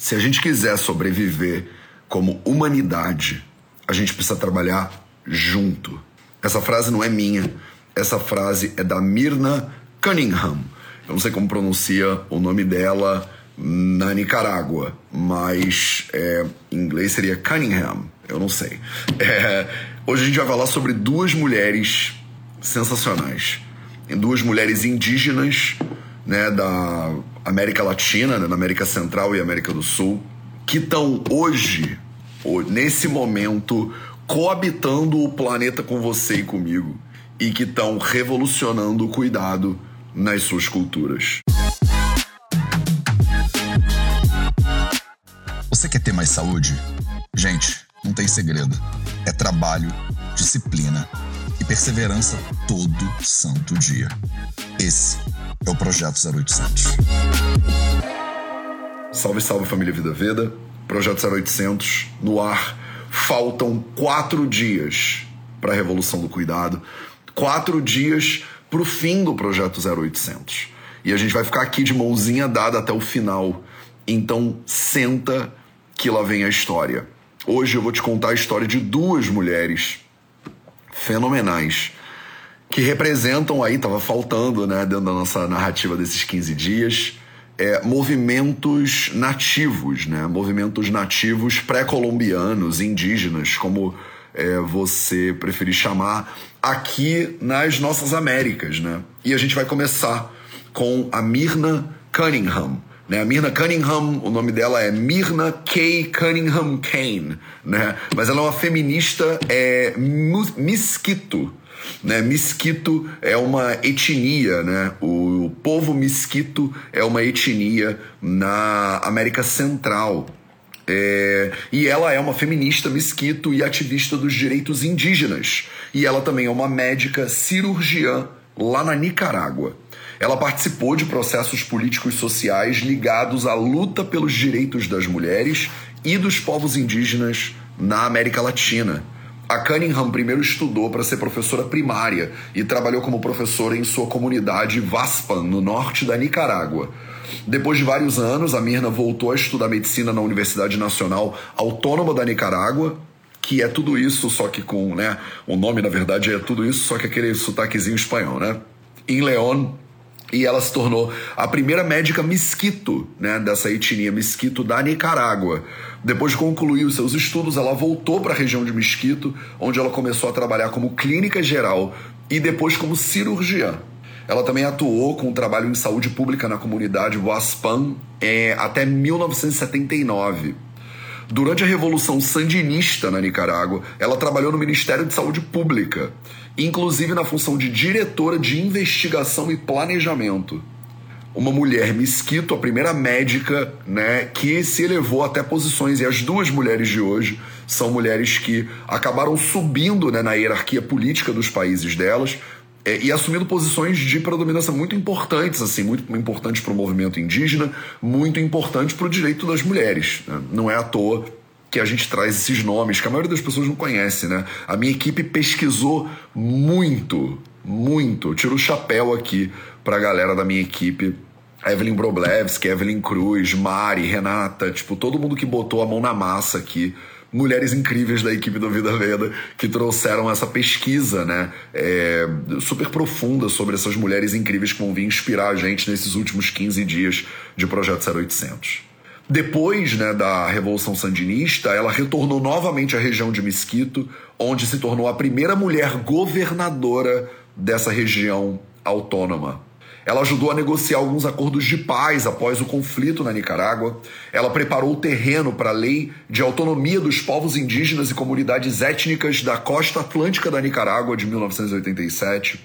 Se a gente quiser sobreviver como humanidade, a gente precisa trabalhar junto. Essa frase não é minha, essa frase é da Mirna Cunningham. Eu não sei como pronuncia o nome dela na Nicarágua, mas é, em inglês seria Cunningham, eu não sei. É, hoje a gente vai falar sobre duas mulheres sensacionais. Duas mulheres indígenas né, da América Latina, né, na América Central e América do Sul, que estão hoje, nesse momento, coabitando o planeta com você e comigo e que estão revolucionando o cuidado nas suas culturas. Você quer ter mais saúde? Gente, não tem segredo. É trabalho, disciplina e perseverança todo santo dia. Esse é o Projeto 0800. Salve, salve família Vida Veda. Projeto 0800 no ar. Faltam quatro dias para a Revolução do Cuidado. Quatro dias para o fim do Projeto 0800. E a gente vai ficar aqui de mãozinha dada até o final. Então, senta que lá vem a história. Hoje eu vou te contar a história de duas mulheres fenomenais que representam aí, estava faltando, né, dentro da nossa narrativa desses 15 dias, é, movimentos nativos, né, movimentos nativos pré-colombianos, indígenas, como é, você preferir chamar, aqui nas nossas Américas, né? E a gente vai começar com a Mirna Cunningham. Né? A Mirna Cunningham, o nome dela é Mirna K. Cunningham Kane, né? Mas ela é uma feminista é, né? É uma etnia, né? O povo mesquito é uma etnia na América Central. É... e ela é uma feminista mesquito e ativista dos direitos indígenas. E ela também é uma médica cirurgiã lá na Nicarágua. Ela participou de processos políticos sociais ligados à luta pelos direitos das mulheres e dos povos indígenas na América Latina. A Cunningham primeiro estudou para ser professora primária e trabalhou como professora em sua comunidade Vaspan, no norte da Nicarágua. Depois de vários anos, a Mirna voltou a estudar medicina na Universidade Nacional Autônoma da Nicarágua, que é tudo isso, só que com, né, o nome na verdade é tudo isso, só que aquele sotaquezinho espanhol, né? Em León, e ela se tornou a primeira médica mesquito, né, dessa etnia mesquito da Nicarágua. Depois de concluir os seus estudos, ela voltou para a região de Mesquito, onde ela começou a trabalhar como clínica geral e depois como cirurgiã. Ela também atuou com o trabalho em saúde pública na comunidade Waspan é, até 1979. Durante a Revolução Sandinista na Nicarágua, ela trabalhou no Ministério de Saúde Pública inclusive na função de diretora de investigação e planejamento. Uma mulher mesquito, a primeira médica, né, que se elevou até posições, e as duas mulheres de hoje são mulheres que acabaram subindo né, na hierarquia política dos países delas, é, e assumindo posições de predominância muito importantes, assim, muito importantes para o movimento indígena, muito importantes para o direito das mulheres. Né? Não é à toa que a gente traz esses nomes que a maioria das pessoas não conhece, né? A minha equipe pesquisou muito, muito. tiro o chapéu aqui para a galera da minha equipe. Evelyn Broblevski, Evelyn Cruz, Mari, Renata, tipo, todo mundo que botou a mão na massa aqui mulheres incríveis da equipe do Vida Veda que trouxeram essa pesquisa, né, é, super profunda sobre essas mulheres incríveis que vão vir inspirar a gente nesses últimos 15 dias de Projeto 0800. Depois né, da Revolução Sandinista, ela retornou novamente à região de Mesquito, onde se tornou a primeira mulher governadora dessa região autônoma. Ela ajudou a negociar alguns acordos de paz após o conflito na Nicarágua. Ela preparou o terreno para a lei de autonomia dos povos indígenas e comunidades étnicas da costa atlântica da Nicarágua de 1987.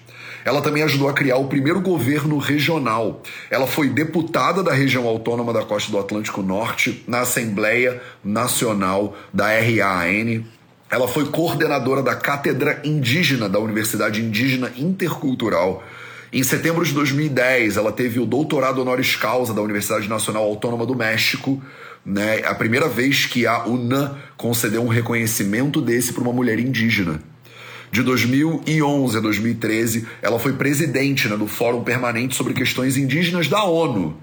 Ela também ajudou a criar o primeiro governo regional. Ela foi deputada da região autônoma da costa do Atlântico Norte na Assembleia Nacional da RAN. Ela foi coordenadora da Cátedra Indígena da Universidade Indígena Intercultural. Em setembro de 2010, ela teve o doutorado honoris causa da Universidade Nacional Autônoma do México, né? A primeira vez que a UNAM concedeu um reconhecimento desse para uma mulher indígena. De 2011 a 2013, ela foi presidente né, do Fórum Permanente sobre Questões Indígenas da ONU.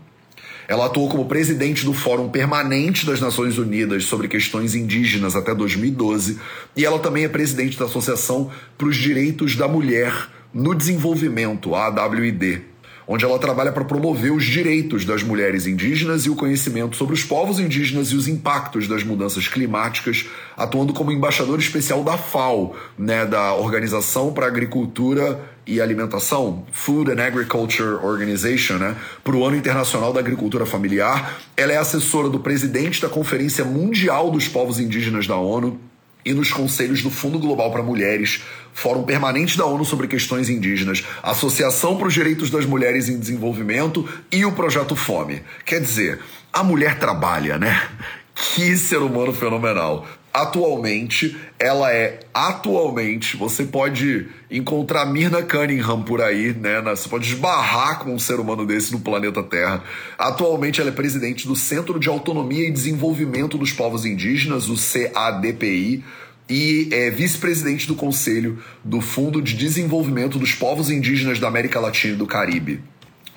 Ela atuou como presidente do Fórum Permanente das Nações Unidas sobre Questões Indígenas até 2012 e ela também é presidente da Associação para os Direitos da Mulher no Desenvolvimento, a AWID, onde ela trabalha para promover os direitos das mulheres indígenas e o conhecimento sobre os povos indígenas e os impactos das mudanças climáticas, atuando como embaixador especial da FAO, né, da Organização para Agricultura e Alimentação, Food and Agriculture Organization, né, para o Ano Internacional da Agricultura Familiar. Ela é assessora do presidente da Conferência Mundial dos Povos Indígenas da ONU e nos conselhos do Fundo Global para Mulheres, Fórum Permanente da ONU sobre Questões Indígenas, Associação para os Direitos das Mulheres em Desenvolvimento e o Projeto Fome. Quer dizer, a mulher trabalha, né? Que ser humano fenomenal. Atualmente, ela é atualmente, você pode encontrar Mirna Cunningham por aí, né? Você pode esbarrar com um ser humano desse no planeta Terra. Atualmente ela é presidente do Centro de Autonomia e Desenvolvimento dos Povos Indígenas, o CADPI, e é vice-presidente do Conselho do Fundo de Desenvolvimento dos Povos Indígenas da América Latina e do Caribe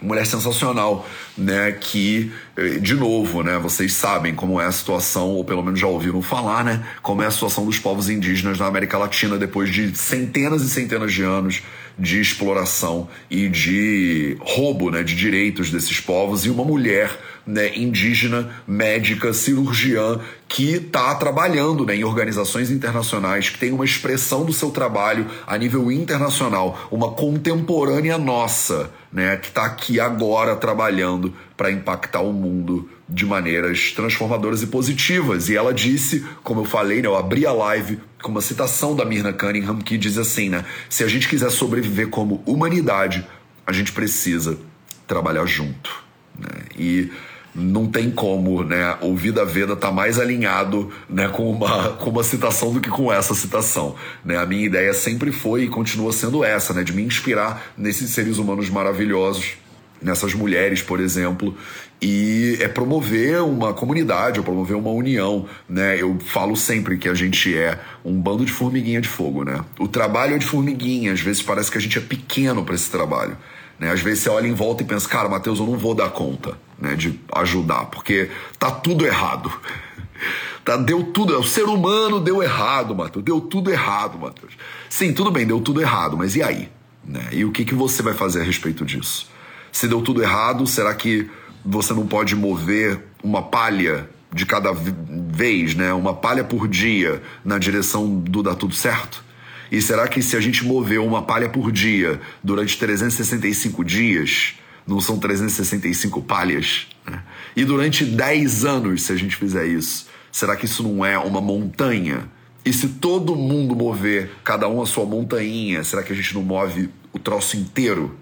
mulher sensacional, né? Que, eh, de novo, né? Vocês sabem como é a situação, ou pelo menos já ouviram falar, né? Como é a situação dos povos indígenas na América Latina depois de centenas e centenas de anos de exploração e de roubo, né? De direitos desses povos e uma mulher né, indígena, médica, cirurgiã, que está trabalhando né, em organizações internacionais, que tem uma expressão do seu trabalho a nível internacional, uma contemporânea nossa, né, que está aqui agora trabalhando para impactar o mundo de maneiras transformadoras e positivas. E ela disse, como eu falei, né, eu abri a live com uma citação da Mirna Cunningham que diz assim, né, se a gente quiser sobreviver como humanidade, a gente precisa trabalhar junto. Né? E não tem como, né? O Vida Veda tá mais alinhado, né, com uma, com uma citação do que com essa citação, né? A minha ideia sempre foi e continua sendo essa, né, de me inspirar nesses seres humanos maravilhosos, nessas mulheres, por exemplo, e é promover uma comunidade, ou promover uma união, né? Eu falo sempre que a gente é um bando de formiguinha de fogo, né? O trabalho é de formiguinha, às vezes parece que a gente é pequeno para esse trabalho. Né? Às vezes você olha em volta e pensa, cara, Matheus, eu não vou dar conta né, de ajudar, porque tá tudo errado. Tá, deu tudo, o ser humano deu errado, Matheus. Deu tudo errado, Matheus. Sim, tudo bem, deu tudo errado, mas e aí? Né? E o que, que você vai fazer a respeito disso? Se deu tudo errado, será que você não pode mover uma palha de cada vez, né? Uma palha por dia na direção do dar tudo certo? E será que se a gente mover uma palha por dia durante 365 dias, não são 365 palhas? Né? E durante 10 anos, se a gente fizer isso, será que isso não é uma montanha? E se todo mundo mover cada um a sua montanha, será que a gente não move o troço inteiro?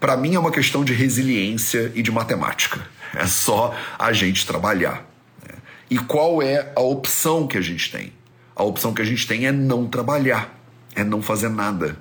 Para mim é uma questão de resiliência e de matemática. É só a gente trabalhar. Né? E qual é a opção que a gente tem? A opção que a gente tem é não trabalhar é não fazer nada.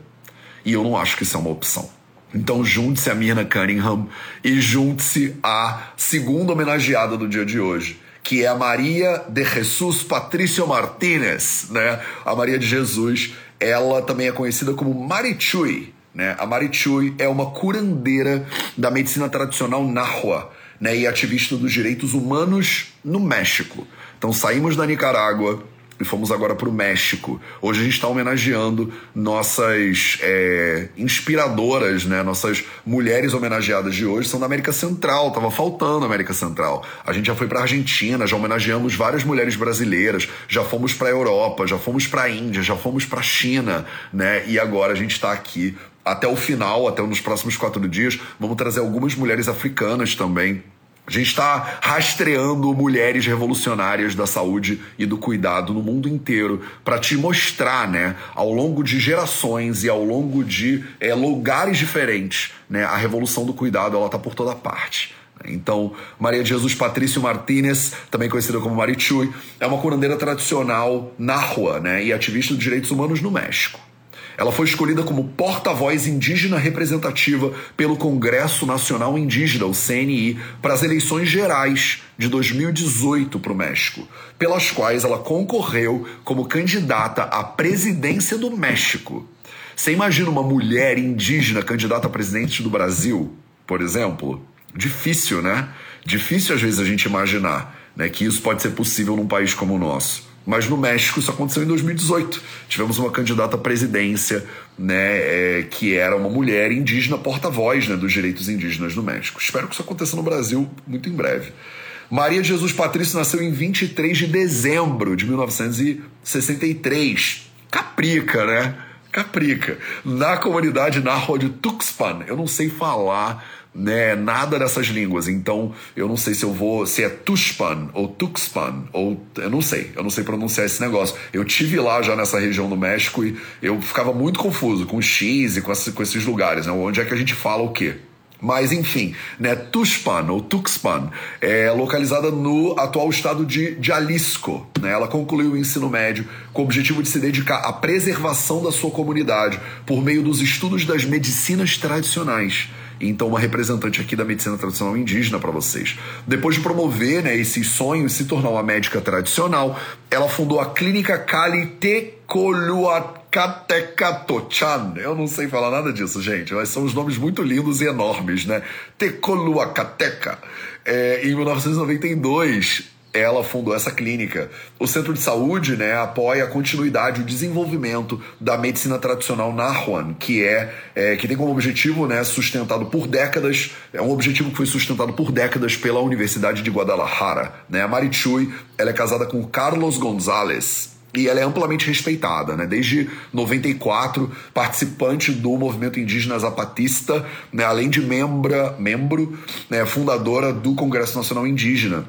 E eu não acho que isso é uma opção. Então junte-se a Mirna Cunningham e junte-se à segunda homenageada do dia de hoje, que é a Maria de Jesus Patrício Martínez, né? A Maria de Jesus, ela também é conhecida como Marichui, né? A Marichui é uma curandeira da medicina tradicional nahua, né? E ativista dos direitos humanos no México. Então saímos da Nicarágua, e fomos agora para o México. Hoje a gente está homenageando nossas é, inspiradoras, né? Nossas mulheres homenageadas de hoje são da América Central. Tava faltando a América Central. A gente já foi para Argentina, já homenageamos várias mulheres brasileiras, já fomos para Europa, já fomos para Índia, já fomos para China, né? E agora a gente está aqui até o final, até nos próximos quatro dias, vamos trazer algumas mulheres africanas também a gente está rastreando mulheres revolucionárias da saúde e do cuidado no mundo inteiro para te mostrar, né, ao longo de gerações e ao longo de é, lugares diferentes, né, a revolução do cuidado ela está por toda parte. Então, Maria de Jesus Patrício Martínez, também conhecida como Marichui, é uma curandeira tradicional na rua, né, e ativista dos direitos humanos no México. Ela foi escolhida como porta-voz indígena representativa pelo Congresso Nacional Indígena, o CNI, para as eleições gerais de 2018 para o México, pelas quais ela concorreu como candidata à presidência do México. Você imagina uma mulher indígena candidata a presidente do Brasil, por exemplo? Difícil, né? Difícil às vezes a gente imaginar né, que isso pode ser possível num país como o nosso. Mas no México isso aconteceu em 2018. Tivemos uma candidata à presidência, né, é, que era uma mulher indígena porta-voz né, dos direitos indígenas no México. Espero que isso aconteça no Brasil muito em breve. Maria Jesus Patrício nasceu em 23 de dezembro de 1963. Caprica, né? Caprica. Na comunidade na rua de Tuxpan. Eu não sei falar né, nada dessas línguas. Então, eu não sei se eu vou, se é Tuxpan ou Tuxpan, ou eu não sei, eu não sei pronunciar esse negócio. Eu tive lá já nessa região do México e eu ficava muito confuso com X e com, esse, com esses lugares, né? Onde é que a gente fala o quê? Mas enfim, né, Tuxpan ou Tuxpan é localizada no atual estado de Jalisco. Né? Ela concluiu o ensino médio com o objetivo de se dedicar à preservação da sua comunidade por meio dos estudos das medicinas tradicionais. Então, uma representante aqui da medicina tradicional indígena para vocês. Depois de promover né, esses sonhos e se tornar uma médica tradicional, ela fundou a clínica Kali Tecoluacatecatochan. Eu não sei falar nada disso, gente, mas são os nomes muito lindos e enormes, né? Tecoluacateca. É, em 1992, ela fundou essa clínica. O centro de saúde né, apoia a continuidade, o desenvolvimento da medicina tradicional Nahuan, que é, é, que tem como objetivo né, sustentado por décadas, é um objetivo que foi sustentado por décadas pela Universidade de Guadalajara. Né? A Marichui ela é casada com Carlos Gonzalez, e ela é amplamente respeitada, né? Desde 94, participante do movimento indígena zapatista, né? além de membra, membro, né? fundadora do Congresso Nacional Indígena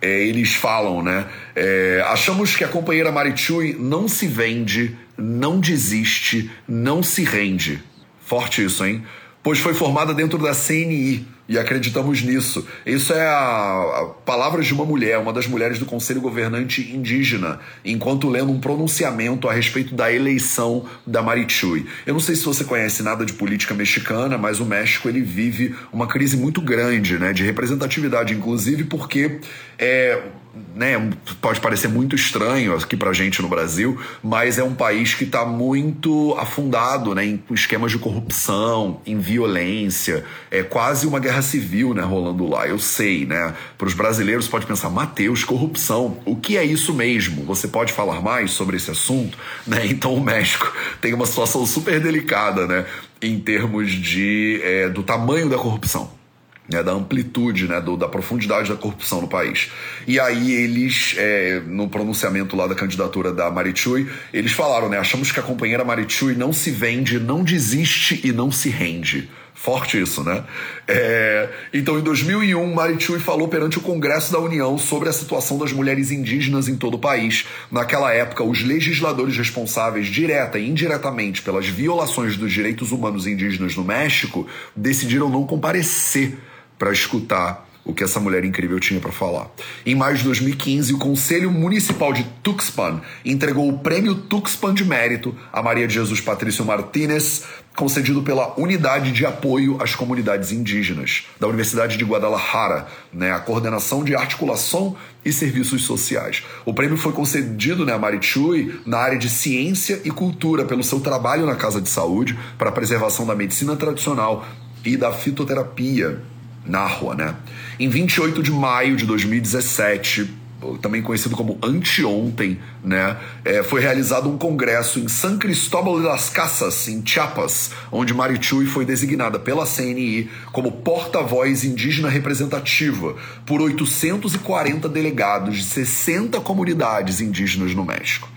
é, eles falam, né? É, achamos que a companheira Marichui não se vende, não desiste, não se rende. Forte isso, hein? Pois foi formada dentro da CNI e acreditamos nisso. Isso é a, a palavras de uma mulher, uma das mulheres do Conselho Governante Indígena, enquanto lendo um pronunciamento a respeito da eleição da Marichui. Eu não sei se você conhece nada de política mexicana, mas o México ele vive uma crise muito grande, né, de representatividade, inclusive porque é, né, pode parecer muito estranho aqui pra gente no Brasil, mas é um país que está muito afundado né, em esquemas de corrupção, em violência, é quase uma guerra civil né, rolando lá. Eu sei, né? Para os brasileiros pode pensar, Mateus, corrupção, o que é isso mesmo? Você pode falar mais sobre esse assunto? Né? Então o México tem uma situação super delicada, né? Em termos de, é, do tamanho da corrupção né, da amplitude, né, do, da profundidade da corrupção no país. E aí eles, é, no pronunciamento lá da candidatura da Marichui, eles falaram, né, achamos que a companheira Marichui não se vende, não desiste e não se rende. Forte isso, né? É, então, em 2001, Marichui falou perante o Congresso da União sobre a situação das mulheres indígenas em todo o país. Naquela época, os legisladores responsáveis, direta e indiretamente, pelas violações dos direitos humanos indígenas no México, decidiram não comparecer para escutar o que essa mulher incrível tinha para falar. Em maio de 2015, o Conselho Municipal de Tuxpan entregou o Prêmio Tuxpan de Mérito a Maria de Jesus Patrício Martínez, concedido pela Unidade de Apoio às Comunidades Indígenas, da Universidade de Guadalajara, né, a Coordenação de Articulação e Serviços Sociais. O prêmio foi concedido né, a Marichui na área de ciência e cultura pelo seu trabalho na Casa de Saúde para a preservação da medicina tradicional e da fitoterapia Nahua, né? Em 28 de maio de 2017, também conhecido como anteontem, né, é, foi realizado um congresso em San Cristóbal de las Casas, em Chiapas, onde Marichui foi designada pela CNI como porta-voz indígena representativa por 840 delegados de 60 comunidades indígenas no México.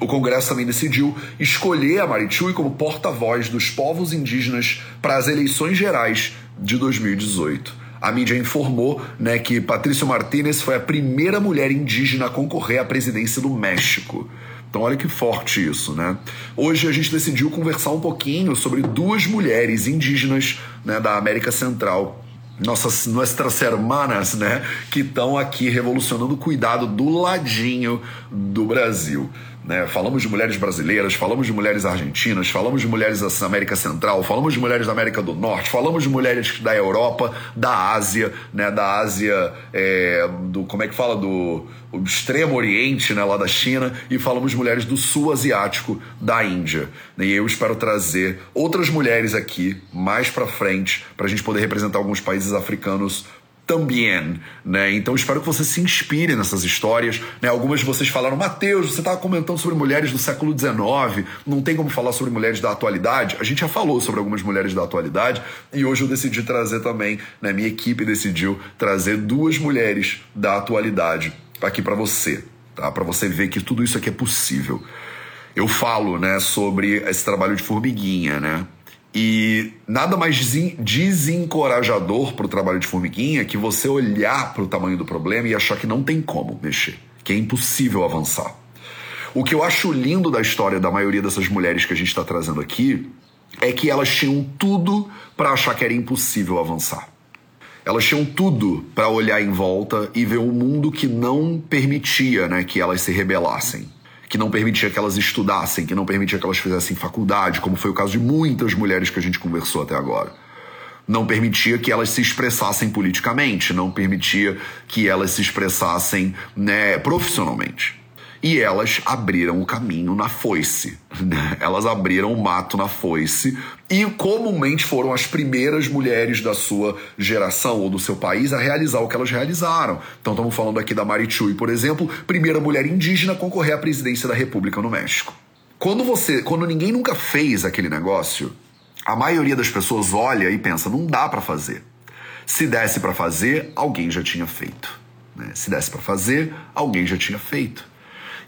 O Congresso também decidiu escolher a Marichui como porta-voz dos povos indígenas para as eleições gerais de 2018. A mídia informou né, que Patrícia Martínez foi a primeira mulher indígena a concorrer à presidência do México. Então olha que forte isso, né? Hoje a gente decidiu conversar um pouquinho sobre duas mulheres indígenas né, da América Central nossas nossas hermanas, né, que estão aqui revolucionando o cuidado do ladinho do Brasil. Né? Falamos de mulheres brasileiras, falamos de mulheres argentinas, falamos de mulheres da América Central, falamos de mulheres da América do Norte, falamos de mulheres da Europa, da Ásia, né? da Ásia, é, do como é que fala do extremo Oriente, né? lá da China, e falamos de mulheres do Sul Asiático, da Índia. E eu espero trazer outras mulheres aqui mais para frente para a gente poder representar alguns países africanos também, né? Então espero que você se inspire nessas histórias, né? Algumas de vocês falaram, Mateus, você estava comentando sobre mulheres do século XIX, não tem como falar sobre mulheres da atualidade. A gente já falou sobre algumas mulheres da atualidade e hoje eu decidi trazer também, né? Minha equipe decidiu trazer duas mulheres da atualidade aqui para você, tá? Para você ver que tudo isso aqui é possível. Eu falo, né, sobre esse trabalho de formiguinha, né? E nada mais desencorajador para o trabalho de formiguinha que você olhar para o tamanho do problema e achar que não tem como mexer, que é impossível avançar. O que eu acho lindo da história da maioria dessas mulheres que a gente está trazendo aqui é que elas tinham tudo para achar que era impossível avançar. Elas tinham tudo para olhar em volta e ver um mundo que não permitia né, que elas se rebelassem que não permitia que elas estudassem, que não permitia que elas fizessem faculdade, como foi o caso de muitas mulheres que a gente conversou até agora. Não permitia que elas se expressassem politicamente, não permitia que elas se expressassem né, profissionalmente e elas abriram o caminho na foice. Né? Elas abriram o mato na foice e comumente foram as primeiras mulheres da sua geração ou do seu país a realizar o que elas realizaram. Então estamos falando aqui da Marichui, por exemplo, primeira mulher indígena a concorrer à presidência da República no México. Quando você, quando ninguém nunca fez aquele negócio, a maioria das pessoas olha e pensa, não dá para fazer. Se desse para fazer, alguém já tinha feito. Né? Se desse para fazer, alguém já tinha feito.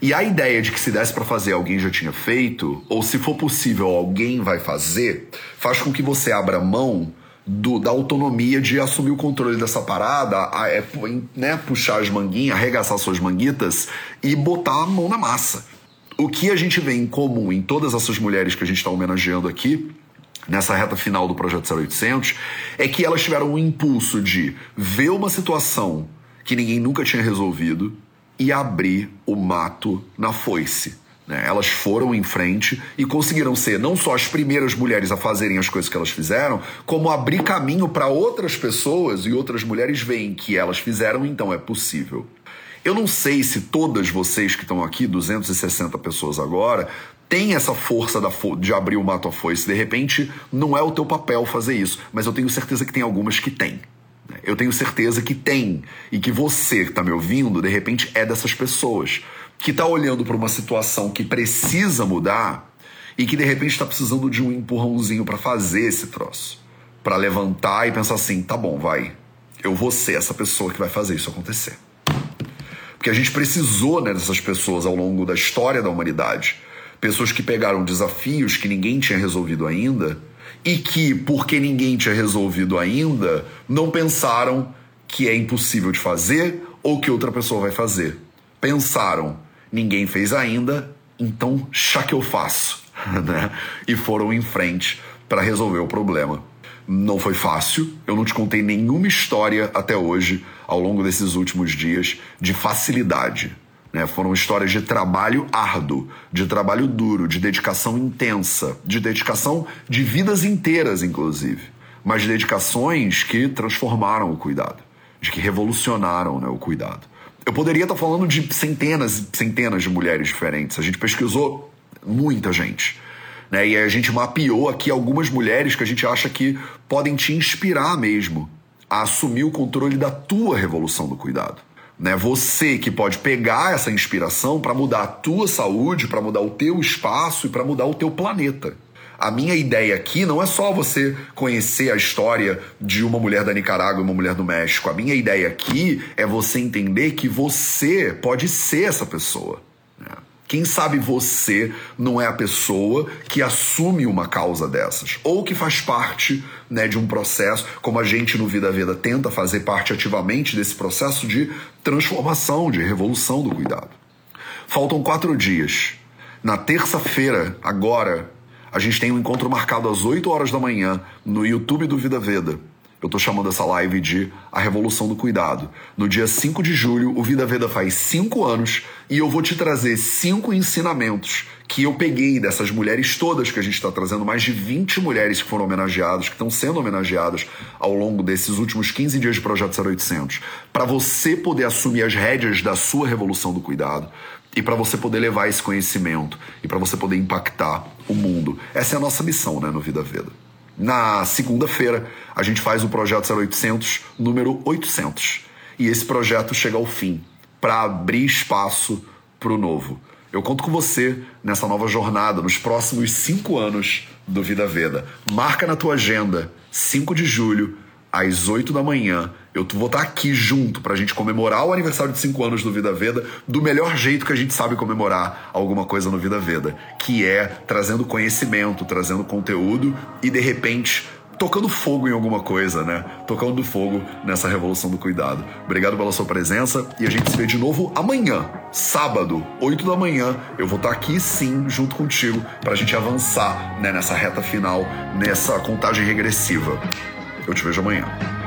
E a ideia de que se desse para fazer alguém já tinha feito, ou se for possível alguém vai fazer, faz com que você abra mão do, da autonomia de assumir o controle dessa parada, a, é, né, puxar as manguinhas, arregaçar suas manguitas e botar a mão na massa. O que a gente vê em comum em todas essas mulheres que a gente está homenageando aqui, nessa reta final do Projeto 0800, é que elas tiveram um impulso de ver uma situação que ninguém nunca tinha resolvido, e abrir o mato na foice. Né? Elas foram em frente e conseguiram ser não só as primeiras mulheres a fazerem as coisas que elas fizeram, como abrir caminho para outras pessoas e outras mulheres veem que elas fizeram, então é possível. Eu não sei se todas vocês que estão aqui, 260 pessoas agora, têm essa força de abrir o mato à foice. De repente, não é o teu papel fazer isso, mas eu tenho certeza que tem algumas que têm. Eu tenho certeza que tem e que você que está me ouvindo, de repente, é dessas pessoas que está olhando para uma situação que precisa mudar e que de repente está precisando de um empurrãozinho para fazer esse troço, para levantar e pensar assim, tá bom, vai, eu vou ser essa pessoa que vai fazer isso acontecer. Porque a gente precisou né, dessas pessoas ao longo da história da humanidade, pessoas que pegaram desafios que ninguém tinha resolvido ainda e que, porque ninguém tinha resolvido ainda, não pensaram que é impossível de fazer ou que outra pessoa vai fazer. Pensaram, ninguém fez ainda, então já que eu faço, né? E foram em frente para resolver o problema. Não foi fácil, eu não te contei nenhuma história até hoje, ao longo desses últimos dias, de facilidade. Né? Foram histórias de trabalho árduo, de trabalho duro, de dedicação intensa, de dedicação de vidas inteiras, inclusive, mas de dedicações que transformaram o cuidado, de que revolucionaram né, o cuidado. Eu poderia estar falando de centenas e centenas de mulheres diferentes. A gente pesquisou muita gente. Né? E a gente mapeou aqui algumas mulheres que a gente acha que podem te inspirar mesmo a assumir o controle da tua revolução do cuidado. Né? Você que pode pegar essa inspiração para mudar a tua saúde, para mudar o teu espaço e para mudar o teu planeta. A minha ideia aqui não é só você conhecer a história de uma mulher da Nicarágua e uma mulher do México. A minha ideia aqui é você entender que você pode ser essa pessoa. Quem sabe você não é a pessoa que assume uma causa dessas, ou que faz parte né, de um processo, como a gente no Vida Veda tenta fazer parte ativamente desse processo de transformação, de revolução do cuidado. Faltam quatro dias. Na terça-feira, agora, a gente tem um encontro marcado às 8 horas da manhã no YouTube do Vida Veda eu tô chamando essa live de A Revolução do Cuidado. No dia 5 de julho, o Vida Veda faz 5 anos e eu vou te trazer cinco ensinamentos que eu peguei dessas mulheres todas que a gente está trazendo, mais de 20 mulheres que foram homenageadas, que estão sendo homenageadas ao longo desses últimos 15 dias de Projeto 0800, para você poder assumir as rédeas da sua revolução do cuidado e para você poder levar esse conhecimento e para você poder impactar o mundo. Essa é a nossa missão, né, no Vida Veda. Na segunda-feira, a gente faz o projeto 0800, número 800. E esse projeto chega ao fim para abrir espaço para o novo. Eu conto com você nessa nova jornada, nos próximos cinco anos do Vida Veda. Marca na tua agenda, 5 de julho, às 8 da manhã. Eu vou estar aqui junto para a gente comemorar o aniversário de 5 anos do Vida Veda do melhor jeito que a gente sabe comemorar alguma coisa no Vida Veda, que é trazendo conhecimento, trazendo conteúdo e de repente tocando fogo em alguma coisa, né? Tocando fogo nessa revolução do cuidado. Obrigado pela sua presença e a gente se vê de novo amanhã, sábado, 8 da manhã. Eu vou estar aqui sim, junto contigo, para a gente avançar né, nessa reta final, nessa contagem regressiva. Eu te vejo amanhã.